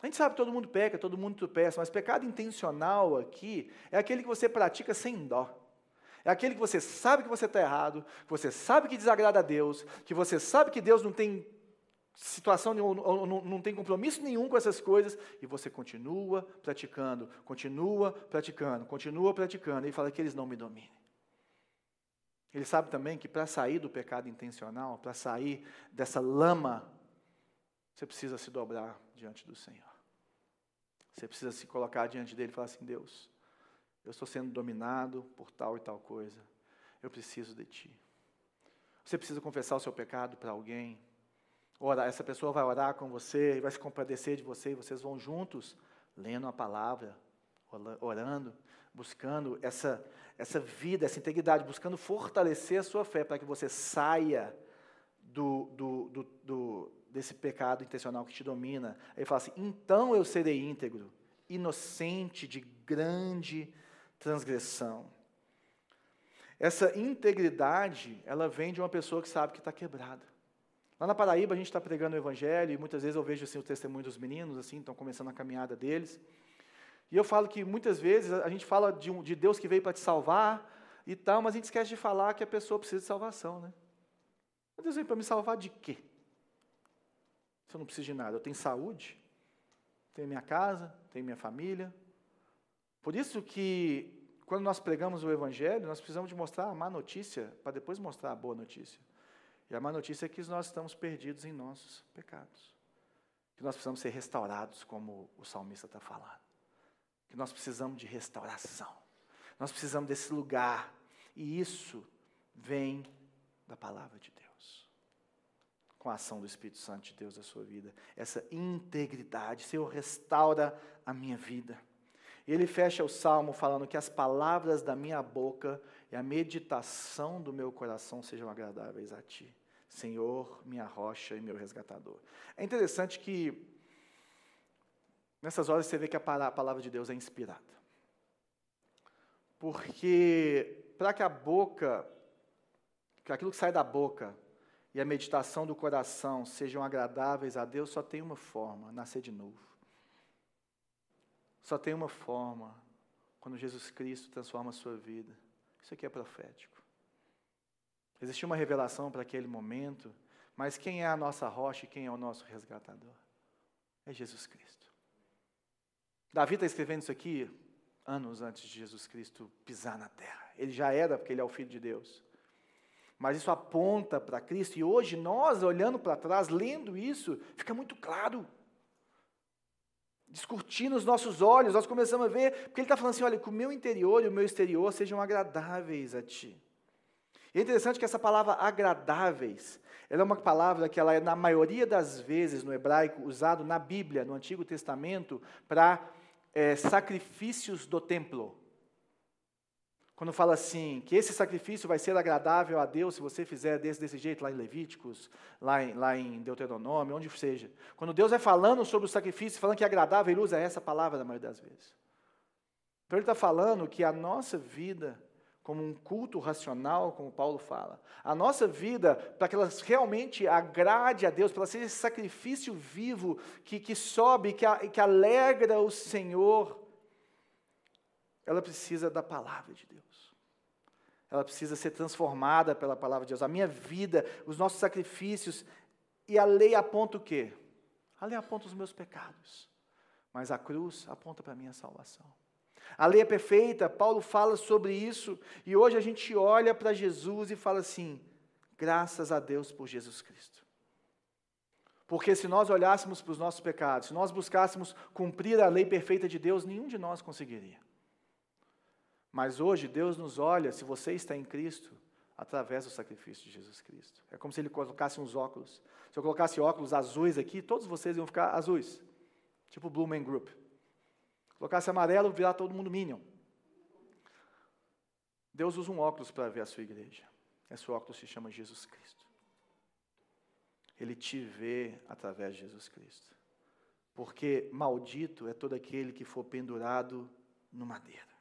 A gente sabe que todo mundo peca, todo mundo tropeça, mas pecado intencional aqui é aquele que você pratica sem dó. É aquele que você sabe que você está errado, que você sabe que desagrada a Deus, que você sabe que Deus não tem situação, ou não, não tem compromisso nenhum com essas coisas, e você continua praticando, continua praticando, continua praticando, e fala que eles não me dominem. Ele sabe também que para sair do pecado intencional, para sair dessa lama, você precisa se dobrar diante do Senhor. Você precisa se colocar diante dele e falar assim: Deus, eu estou sendo dominado por tal e tal coisa, eu preciso de Ti. Você precisa confessar o seu pecado para alguém, orar, essa pessoa vai orar com você, vai se compadecer de você, e vocês vão juntos lendo a palavra, orando, buscando essa, essa vida, essa integridade, buscando fortalecer a sua fé para que você saia do, do, do, do, desse pecado intencional que te domina. Ele fala assim: então eu serei íntegro, inocente de grande transgressão. Essa integridade, ela vem de uma pessoa que sabe que está quebrada. Lá na Paraíba a gente está pregando o Evangelho e muitas vezes eu vejo assim, o testemunho dos meninos, assim, estão começando a caminhada deles. E eu falo que muitas vezes a gente fala de, um, de Deus que veio para te salvar e tal, mas a gente esquece de falar que a pessoa precisa de salvação, né? Deus veio para me salvar de quê? Se eu não preciso de nada, eu tenho saúde, tenho minha casa, tenho minha família. Por isso que quando nós pregamos o Evangelho, nós precisamos de mostrar a má notícia para depois mostrar a boa notícia. E a má notícia é que nós estamos perdidos em nossos pecados. Que nós precisamos ser restaurados, como o salmista está falando. Que nós precisamos de restauração. Nós precisamos desse lugar. E isso vem da palavra de Deus. Com a ação do Espírito Santo de Deus na sua vida. Essa integridade. Senhor, restaura a minha vida. Ele fecha o salmo falando que as palavras da minha boca e a meditação do meu coração sejam agradáveis a ti. Senhor, minha rocha e meu resgatador. É interessante que nessas horas você vê que a palavra de Deus é inspirada. Porque para que a boca, que aquilo que sai da boca e a meditação do coração sejam agradáveis a Deus, só tem uma forma: nascer de novo. Só tem uma forma, quando Jesus Cristo transforma a sua vida. Isso aqui é profético. Existia uma revelação para aquele momento, mas quem é a nossa rocha e quem é o nosso resgatador? É Jesus Cristo. Davi está escrevendo isso aqui anos antes de Jesus Cristo pisar na terra. Ele já era, porque ele é o Filho de Deus. Mas isso aponta para Cristo, e hoje nós, olhando para trás, lendo isso, fica muito claro. Discutir nos nossos olhos, nós começamos a ver, porque ele está falando assim: olha, que o meu interior e o meu exterior sejam agradáveis a ti. E é interessante que essa palavra agradáveis, ela é uma palavra que ela é, na maioria das vezes, no hebraico, usado na Bíblia, no Antigo Testamento, para é, sacrifícios do templo. Quando fala assim, que esse sacrifício vai ser agradável a Deus se você fizer desse, desse jeito, lá em Levíticos, lá em, lá em Deuteronômio, onde seja. Quando Deus vai falando sobre o sacrifício, falando que é agradável, ele usa essa palavra na maioria das vezes. Então ele está falando que a nossa vida, como um culto racional, como Paulo fala, a nossa vida, para que ela realmente agrade a Deus, para ela seja esse sacrifício vivo que, que sobe, que, que alegra o Senhor, ela precisa da palavra de Deus ela precisa ser transformada pela palavra de Deus. A minha vida, os nossos sacrifícios, e a lei aponta o quê? A lei aponta os meus pecados, mas a cruz aponta para a minha salvação. A lei é perfeita, Paulo fala sobre isso, e hoje a gente olha para Jesus e fala assim: graças a Deus por Jesus Cristo. Porque se nós olhássemos para os nossos pecados, se nós buscássemos cumprir a lei perfeita de Deus, nenhum de nós conseguiria. Mas hoje Deus nos olha, se você está em Cristo, através do sacrifício de Jesus Cristo. É como se ele colocasse uns óculos. Se eu colocasse óculos azuis aqui, todos vocês iam ficar azuis, tipo Blue Man Group. Colocasse amarelo, virar todo mundo Minion. Deus usa um óculos para ver a sua igreja. Esse óculos se chama Jesus Cristo. Ele te vê através de Jesus Cristo. Porque maldito é todo aquele que for pendurado no madeira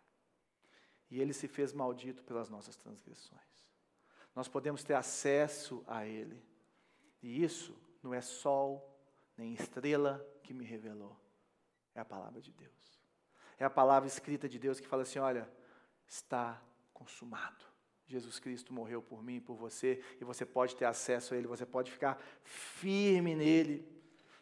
e ele se fez maldito pelas nossas transgressões. Nós podemos ter acesso a ele. E isso não é sol nem estrela que me revelou. É a palavra de Deus. É a palavra escrita de Deus que fala assim: olha, está consumado. Jesus Cristo morreu por mim e por você, e você pode ter acesso a Ele, você pode ficar firme nele.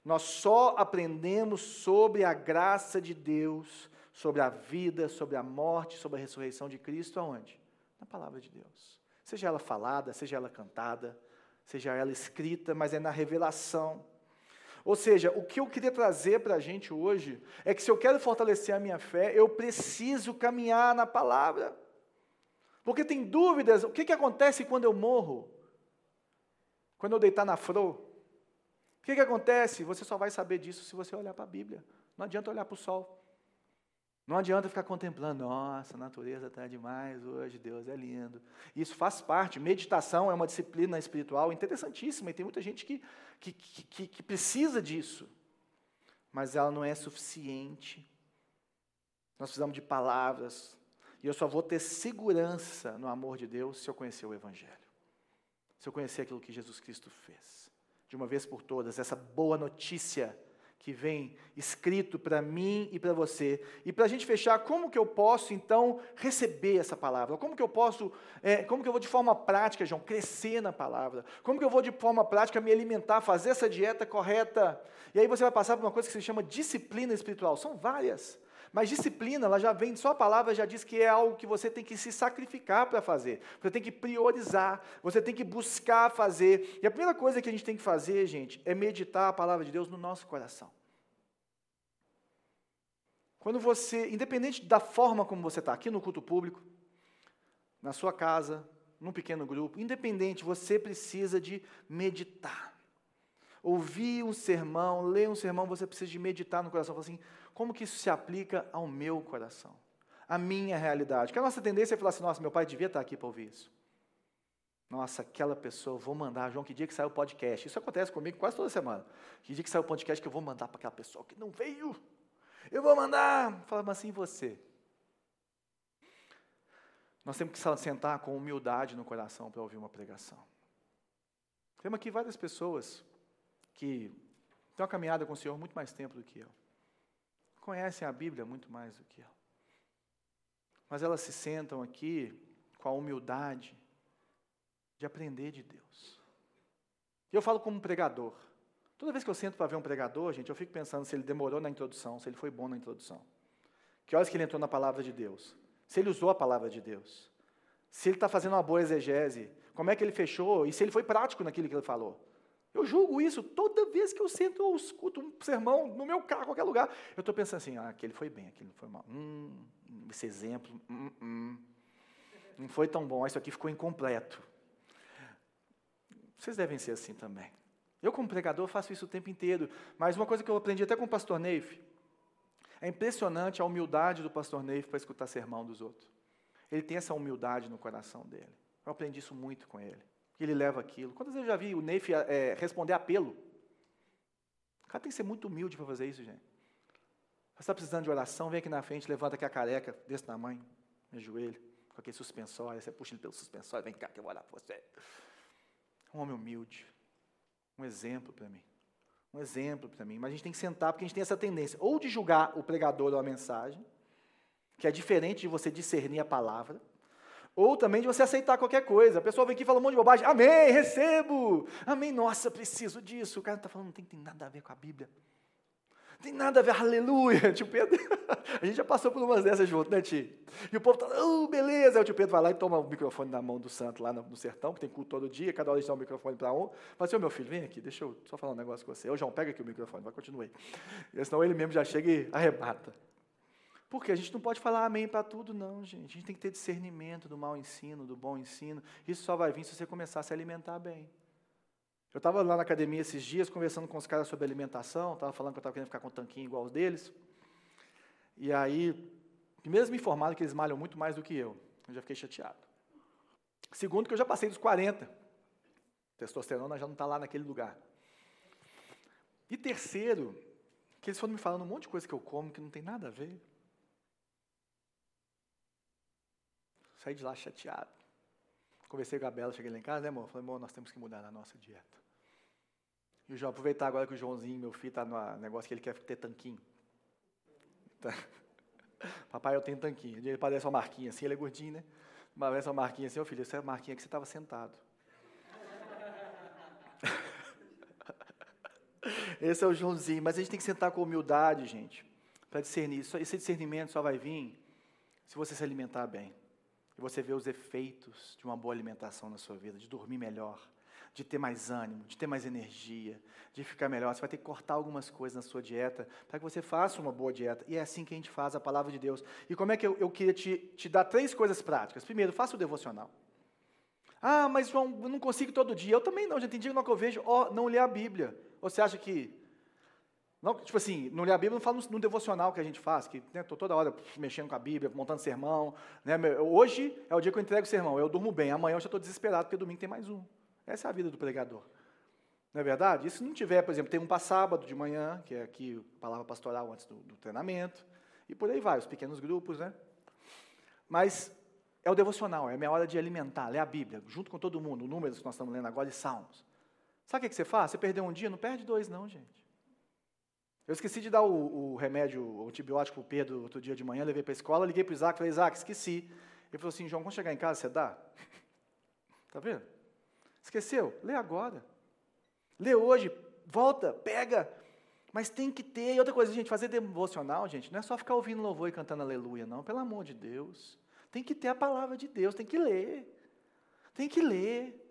Nós só aprendemos sobre a graça de Deus sobre a vida, sobre a morte, sobre a ressurreição de Cristo, aonde? Na palavra de Deus. Seja ela falada, seja ela cantada, seja ela escrita, mas é na revelação. Ou seja, o que eu queria trazer para a gente hoje é que se eu quero fortalecer a minha fé, eu preciso caminhar na palavra. Porque tem dúvidas, o que, que acontece quando eu morro? Quando eu deitar na fro? O que, que acontece? Você só vai saber disso se você olhar para a Bíblia. Não adianta olhar para o sol. Não adianta ficar contemplando, nossa, a natureza está demais hoje, Deus é lindo. Isso faz parte. Meditação é uma disciplina espiritual interessantíssima e tem muita gente que, que, que, que precisa disso. Mas ela não é suficiente. Nós precisamos de palavras. E eu só vou ter segurança no amor de Deus se eu conhecer o Evangelho. Se eu conhecer aquilo que Jesus Cristo fez. De uma vez por todas, essa boa notícia que vem escrito para mim e para você. E para a gente fechar, como que eu posso então receber essa palavra? Como que eu posso, é, como que eu vou de forma prática, João, crescer na palavra? Como que eu vou de forma prática me alimentar, fazer essa dieta correta? E aí você vai passar por uma coisa que se chama disciplina espiritual. São várias. Mas disciplina, ela já vem, só a palavra já diz que é algo que você tem que se sacrificar para fazer. Você tem que priorizar, você tem que buscar fazer. E a primeira coisa que a gente tem que fazer, gente, é meditar a palavra de Deus no nosso coração. Quando você, independente da forma como você está, aqui no culto público, na sua casa, num pequeno grupo, independente, você precisa de meditar. Ouvir um sermão, ler um sermão, você precisa de meditar no coração. Falar assim, como que isso se aplica ao meu coração? A minha realidade. Porque a nossa tendência é falar assim, nossa, meu pai devia estar aqui para ouvir isso. Nossa, aquela pessoa, vou mandar, João, que dia que saiu o podcast? Isso acontece comigo quase toda semana. Que dia que saiu o podcast que eu vou mandar para aquela pessoa que não veio? Eu vou mandar. Fala, mas assim você. Nós temos que sentar com humildade no coração para ouvir uma pregação. Temos aqui várias pessoas que têm uma caminhada com o Senhor muito mais tempo do que eu. Conhecem a Bíblia muito mais do que eu. Mas elas se sentam aqui com a humildade de aprender de Deus. E eu falo como pregador. Toda vez que eu sento para ver um pregador, gente, eu fico pensando se ele demorou na introdução, se ele foi bom na introdução. Que horas que ele entrou na palavra de Deus? Se ele usou a palavra de Deus? Se ele está fazendo uma boa exegese? Como é que ele fechou? E se ele foi prático naquilo que ele falou? Eu julgo isso toda vez que eu sento ou escuto um sermão no meu carro, em qualquer lugar. Eu estou pensando assim, ah, aquele foi bem, aquele não foi mal. Hum, esse exemplo, hum, hum, não foi tão bom, isso aqui ficou incompleto. Vocês devem ser assim também. Eu, como pregador, faço isso o tempo inteiro. Mas uma coisa que eu aprendi até com o pastor Neif, é impressionante a humildade do pastor Neif para escutar sermão dos outros. Ele tem essa humildade no coração dele. Eu aprendi isso muito com ele. Ele leva aquilo. Quantas vezes eu já vi o Neif é, responder apelo? O cara tem que ser muito humilde para fazer isso, gente. Você está precisando de oração, vem aqui na frente, levanta aqui a careca desse tamanho, meu joelho, com aquele suspensório, você puxa ele pelo suspensório, vem cá que eu vou orar por você. Um homem humilde. Um exemplo para mim. Um exemplo para mim. Mas a gente tem que sentar, porque a gente tem essa tendência, ou de julgar o pregador ou a mensagem, que é diferente de você discernir a palavra, ou também de você aceitar qualquer coisa. A pessoa vem aqui e fala um monte de bobagem. Amém, recebo. Amém, nossa, preciso disso. O cara está falando, não tem, tem nada a ver com a Bíblia tem nada a ver, aleluia. (laughs) Tio Pedro, a gente já passou por umas dessas junto, né, tio? E o povo tá, oh, beleza. Aí o tio Pedro vai lá e toma o microfone na mão do santo lá no, sertão, que tem culto todo dia, cada hora eles dão o microfone para um. Fala assim, ô meu filho, vem aqui, deixa eu só falar um negócio com você. Ô João, pega aqui o microfone, vai, continue. E senão ele mesmo já chega e arrebata. Porque a gente não pode falar amém para tudo, não, gente. A gente tem que ter discernimento do mau ensino, do bom ensino. Isso só vai vir se você começar a se alimentar bem. Eu estava lá na academia esses dias, conversando com os caras sobre alimentação, estava falando que eu estava querendo ficar com um tanquinho igual os deles. E aí, mesmo me informaram que eles malham muito mais do que eu, eu já fiquei chateado. Segundo, que eu já passei dos 40. Testosterona já não está lá naquele lugar. E terceiro, que eles foram me falando um monte de coisa que eu como que não tem nada a ver. Saí de lá chateado. Conversei com a Bela, cheguei lá em casa, né, amor? Falei, amor, nós temos que mudar na nossa dieta. E o João, aproveitar agora que o Joãozinho, meu filho, está no negócio que ele quer ter tanquinho. Tá. (laughs) Papai, eu tenho tanquinho. Ele parece uma marquinha assim, ele é gordinho, né? Parece uma marquinha assim, ô filho, essa é a marquinha que você estava sentado. (laughs) Esse é o Joãozinho. Mas a gente tem que sentar com humildade, gente, para discernir. Esse discernimento só vai vir se você se alimentar bem e você vê os efeitos de uma boa alimentação na sua vida, de dormir melhor, de ter mais ânimo, de ter mais energia, de ficar melhor. Você vai ter que cortar algumas coisas na sua dieta para que você faça uma boa dieta. E é assim que a gente faz a palavra de Deus. E como é que eu, eu queria te, te dar três coisas práticas? Primeiro, faça o devocional. Ah, mas João, eu não consigo todo dia. Eu também não, já tem dia que eu vejo, ó, oh, não ler a Bíblia. Você acha que não, tipo assim, não ler a Bíblia, não falo no, devocional que a gente faz, que estou né, toda hora mexendo com a Bíblia, montando sermão. Né, hoje é o dia que eu entrego o sermão, eu durmo bem, amanhã eu já estou desesperado, porque domingo tem mais um. Essa é a vida do pregador. Não é verdade? E se não tiver, por exemplo, tem um para sábado de manhã, que é aqui a palavra pastoral antes do, do treinamento, e por aí vai, os pequenos grupos, né? Mas é o devocional, é a minha hora de alimentar, ler a Bíblia, junto com todo mundo, números que nós estamos lendo agora e salmos. Sabe o que você faz? Você perdeu um dia, não perde dois, não, gente. Eu esqueci de dar o, o remédio, o antibiótico para o Pedro outro dia de manhã, levei para a escola, liguei para o Isaac, falei, Isaac, esqueci. Ele falou assim, João, quando chegar em casa, você dá? Está (laughs) vendo? Esqueceu? Lê agora. Lê hoje, volta, pega. Mas tem que ter. E outra coisa, gente, fazer devocional, gente, não é só ficar ouvindo louvor e cantando aleluia, não. Pelo amor de Deus. Tem que ter a palavra de Deus, tem que ler. Tem que ler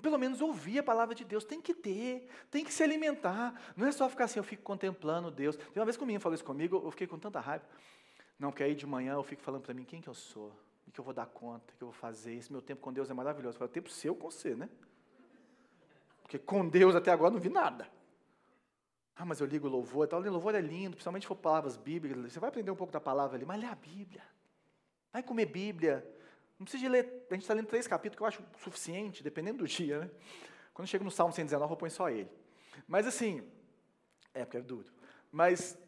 pelo menos ouvir a palavra de Deus, tem que ter, tem que se alimentar. Não é só ficar assim, eu fico contemplando Deus. Tem uma vez que o menino falou isso comigo, eu fiquei com tanta raiva. Não, porque aí de manhã eu fico falando para mim quem que eu sou, o que eu vou dar conta, o que eu vou fazer. Esse meu tempo com Deus é maravilhoso. Eu falei, o tempo seu com você, né? Porque com Deus até agora não vi nada. Ah, mas eu ligo louvor e tal. Louvor é lindo, principalmente se for palavras bíblicas. Você vai aprender um pouco da palavra ali, mas lê a Bíblia. Vai comer Bíblia. Não precisa de ler, a gente está lendo três capítulos que eu acho suficiente, dependendo do (laughs) dia, né? Quando chega no Salmo 119, eu ponho só ele. Mas assim, é porque é duro. Mas,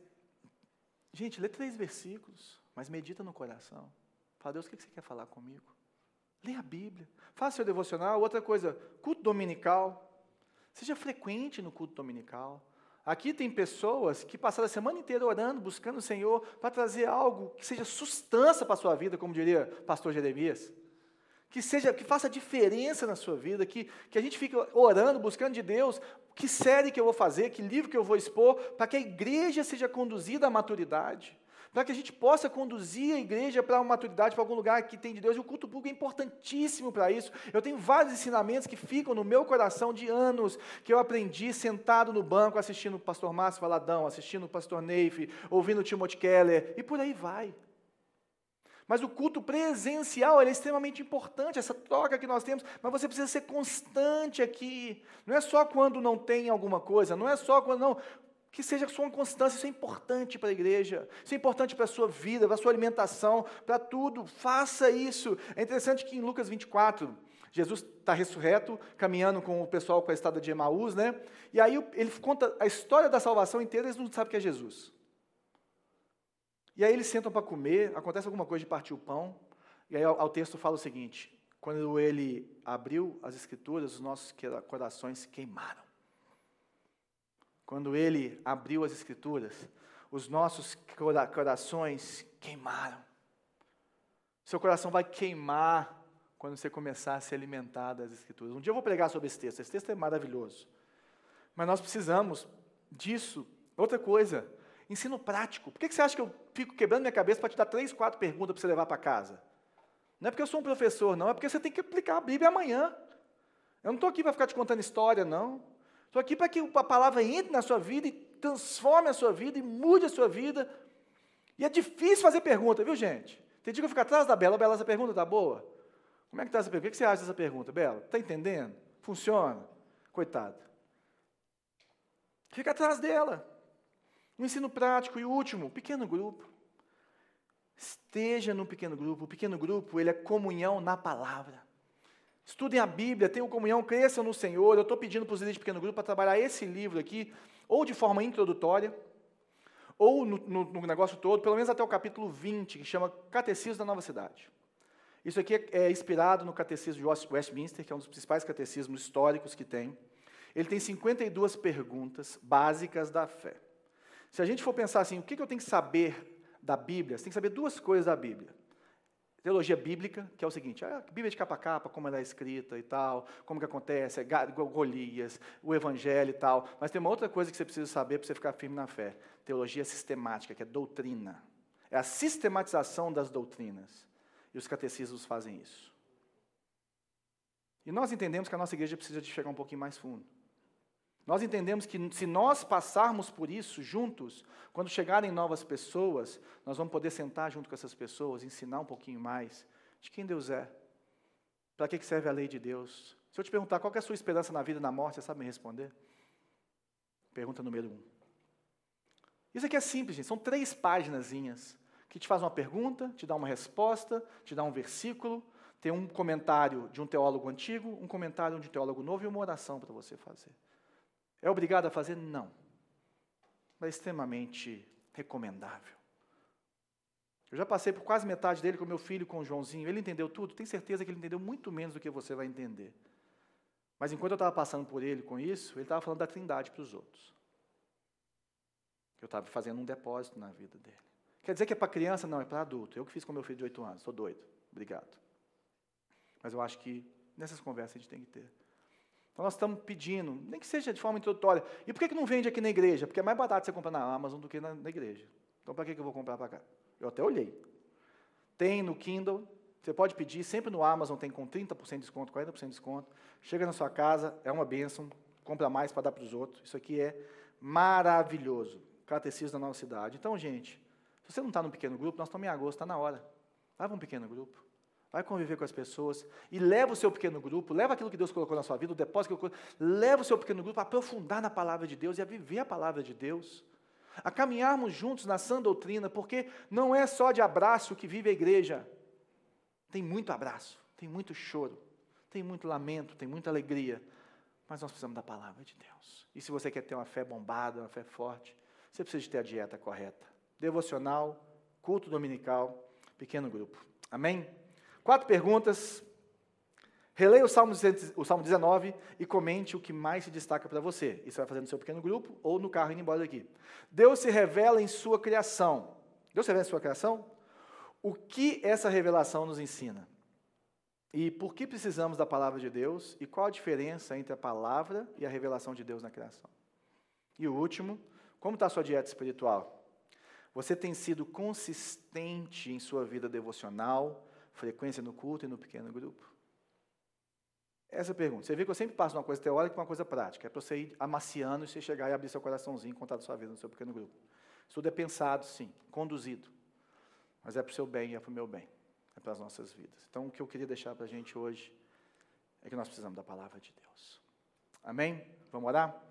gente, lê três versículos, mas medita no coração. Fala, Deus, o que você quer falar comigo? Leia a Bíblia. Faça seu devocional. Outra coisa, culto dominical. Seja frequente no culto dominical. Aqui tem pessoas que passaram a semana inteira orando, buscando o Senhor para trazer algo que seja sustância para a sua vida, como diria pastor Jeremias. Que seja, que faça diferença na sua vida, que, que a gente fique orando, buscando de Deus, que série que eu vou fazer, que livro que eu vou expor, para que a igreja seja conduzida à maturidade para que a gente possa conduzir a igreja para uma maturidade, para algum lugar que tem de Deus. E o culto público é importantíssimo para isso. Eu tenho vários ensinamentos que ficam no meu coração de anos, que eu aprendi sentado no banco, assistindo o pastor Márcio Valadão, assistindo o pastor Neif, ouvindo o Timothy Keller, e por aí vai. Mas o culto presencial é extremamente importante, essa troca que nós temos, mas você precisa ser constante aqui. Não é só quando não tem alguma coisa, não é só quando não que seja sua constância, isso é importante para a igreja, isso é importante para a sua vida, para a sua alimentação, para tudo, faça isso. É interessante que em Lucas 24, Jesus está ressurreto, caminhando com o pessoal com a estrada de Emaús, né? E aí ele conta a história da salvação inteira, eles não sabem que é Jesus. E aí eles sentam para comer, acontece alguma coisa de partir o pão, e aí o texto fala o seguinte: quando ele abriu as escrituras, os nossos corações queimaram. Quando ele abriu as Escrituras, os nossos corações queimaram. Seu coração vai queimar quando você começar a se alimentar das Escrituras. Um dia eu vou pregar sobre esse texto, esse texto é maravilhoso. Mas nós precisamos disso. Outra coisa, ensino prático. Por que você acha que eu fico quebrando minha cabeça para te dar três, quatro perguntas para você levar para casa? Não é porque eu sou um professor, não, é porque você tem que aplicar a Bíblia amanhã. Eu não estou aqui para ficar te contando história, não. Estou aqui para que a palavra entre na sua vida e transforme a sua vida e mude a sua vida. E é difícil fazer pergunta, viu, gente? Tem dia que eu fico atrás da Bela. Bela, essa pergunta está boa? Como é que está essa pergunta? O que você acha dessa pergunta, Bela? Está entendendo? Funciona? Coitado. Fica atrás dela. Um ensino prático. E último, pequeno grupo. Esteja no pequeno grupo. O pequeno grupo, ele é comunhão na palavra. Estudem a Bíblia, tenham comunhão, cresçam no Senhor. Eu estou pedindo para os líderes de pequeno grupo para trabalhar esse livro aqui, ou de forma introdutória, ou no, no, no, negócio todo, pelo menos até o capítulo 20, que chama Catecismo da Nova Cidade. Isso aqui é, é inspirado no Catecismo de Westminster, que é um dos principais catecismos históricos que tem. Ele tem 52 perguntas básicas da fé. Se a gente for pensar assim, o que eu tenho que saber da Bíblia? Você tem que saber duas coisas da Bíblia teologia bíblica, que é o seguinte, a Bíblia de capa a capa, como ela é escrita e tal, como que acontece, é Golias, o Evangelho e tal. Mas tem uma outra coisa que você precisa saber para você ficar firme na fé. Teologia sistemática, que é doutrina. É a sistematização das doutrinas. E os catecismos fazem isso. E nós entendemos que a nossa igreja precisa de chegar um pouquinho mais fundo. Nós entendemos que se nós passarmos por isso juntos, quando chegarem novas pessoas, nós vamos poder sentar junto com essas pessoas, ensinar um pouquinho mais de quem Deus é, para que serve a lei de Deus. Se eu te perguntar qual é a sua esperança na vida e na morte, você sabe me responder? Pergunta número um. Isso aqui é simples, gente. São três páginas que te faz uma pergunta, te dá uma resposta, te dá um versículo, tem um comentário de um teólogo antigo, um comentário de um teólogo novo e uma oração para você fazer. É obrigado a fazer? Não. Mas é extremamente recomendável. Eu já passei por quase metade dele com meu filho, com o Joãozinho. Ele entendeu tudo? Tenho certeza que ele entendeu muito menos do que você vai entender. Mas enquanto eu estava passando por ele com isso, ele estava falando da trindade para os outros. Eu estava fazendo um depósito na vida dele. Quer dizer que é para criança? Não, é para adulto. Eu que fiz com meu filho de oito anos. Estou doido. Obrigado. Mas eu acho que nessas conversas a gente tem que ter. Então nós estamos pedindo, nem que seja de forma introdutória. E por que, que não vende aqui na igreja? Porque é mais barato você comprar na Amazon do que na, na igreja. Então para que, que eu vou comprar para cá? Eu até olhei. Tem no Kindle, você pode pedir, sempre no Amazon tem com 30% de desconto, 40% de desconto. Chega na sua casa, é uma bênção, compra mais para dar para os outros. Isso aqui é maravilhoso. Catecismo da nossa cidade. Então, gente, se você não está num pequeno grupo, nós estamos em agosto, está na hora. Vai para um pequeno grupo. Vai conviver com as pessoas e leva o seu pequeno grupo, leva aquilo que Deus colocou na sua vida, o depósito que eu leva o seu pequeno grupo a aprofundar na palavra de Deus e a viver a palavra de Deus. A caminharmos juntos na sã doutrina, porque não é só de abraço que vive a igreja. Tem muito abraço, tem muito choro, tem muito lamento, tem muita alegria, mas nós precisamos da palavra de Deus. E se você quer ter uma fé bombada, uma fé forte, você precisa de ter a dieta correta. Devocional, culto dominical, pequeno grupo. Amém? Quatro perguntas Releia o Salmo, o Salmo 19 e comente o que mais se destaca para você. Isso vai fazer no seu pequeno grupo ou no carro indo embora daqui. Deus se revela em sua criação. Deus se revela em sua criação? O que essa revelação nos ensina? E por que precisamos da palavra de Deus? E qual a diferença entre a palavra e a revelação de Deus na criação? E o último, como está a sua dieta espiritual? Você tem sido consistente em sua vida devocional, frequência no culto e no pequeno grupo? Essa é a pergunta. Você vê que eu sempre passo uma coisa teórica para uma coisa prática. É para você ir amaciando e você chegar e abrir seu coraçãozinho e contar da sua vida no seu pequeno grupo. Isso tudo é pensado, sim, conduzido. Mas é para o seu bem e é para o meu bem. É para as nossas vidas. Então, o que eu queria deixar para a gente hoje é que nós precisamos da palavra de Deus. Amém? Vamos orar?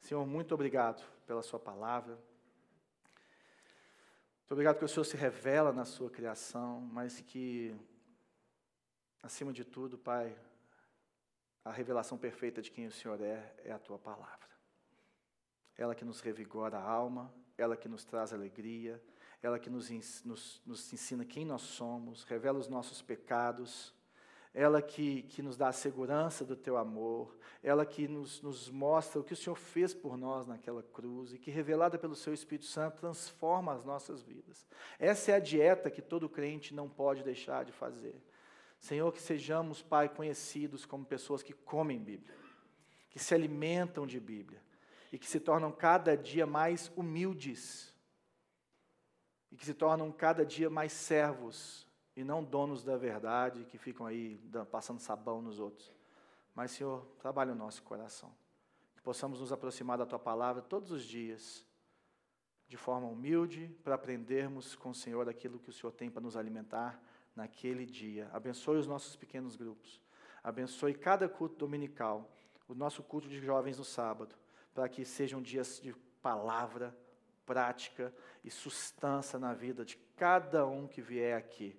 Senhor, muito obrigado pela Sua palavra. Muito obrigado que o Senhor se revela na Sua criação, mas que, acima de tudo, Pai, a revelação perfeita de quem o Senhor é, é a tua palavra. Ela que nos revigora a alma, ela que nos traz alegria, ela que nos, nos, nos ensina quem nós somos, revela os nossos pecados, ela que, que nos dá a segurança do teu amor, ela que nos, nos mostra o que o Senhor fez por nós naquela cruz e que, revelada pelo seu Espírito Santo, transforma as nossas vidas. Essa é a dieta que todo crente não pode deixar de fazer. Senhor, que sejamos, Pai, conhecidos como pessoas que comem Bíblia, que se alimentam de Bíblia e que se tornam cada dia mais humildes e que se tornam cada dia mais servos e não donos da verdade que ficam aí passando sabão nos outros. Mas, Senhor, trabalhe o nosso coração. Que possamos nos aproximar da Tua palavra todos os dias, de forma humilde, para aprendermos com o Senhor aquilo que o Senhor tem para nos alimentar naquele dia. Abençoe os nossos pequenos grupos. Abençoe cada culto dominical, o nosso culto de jovens no sábado, para que sejam dias de palavra, prática e sustância na vida de cada um que vier aqui,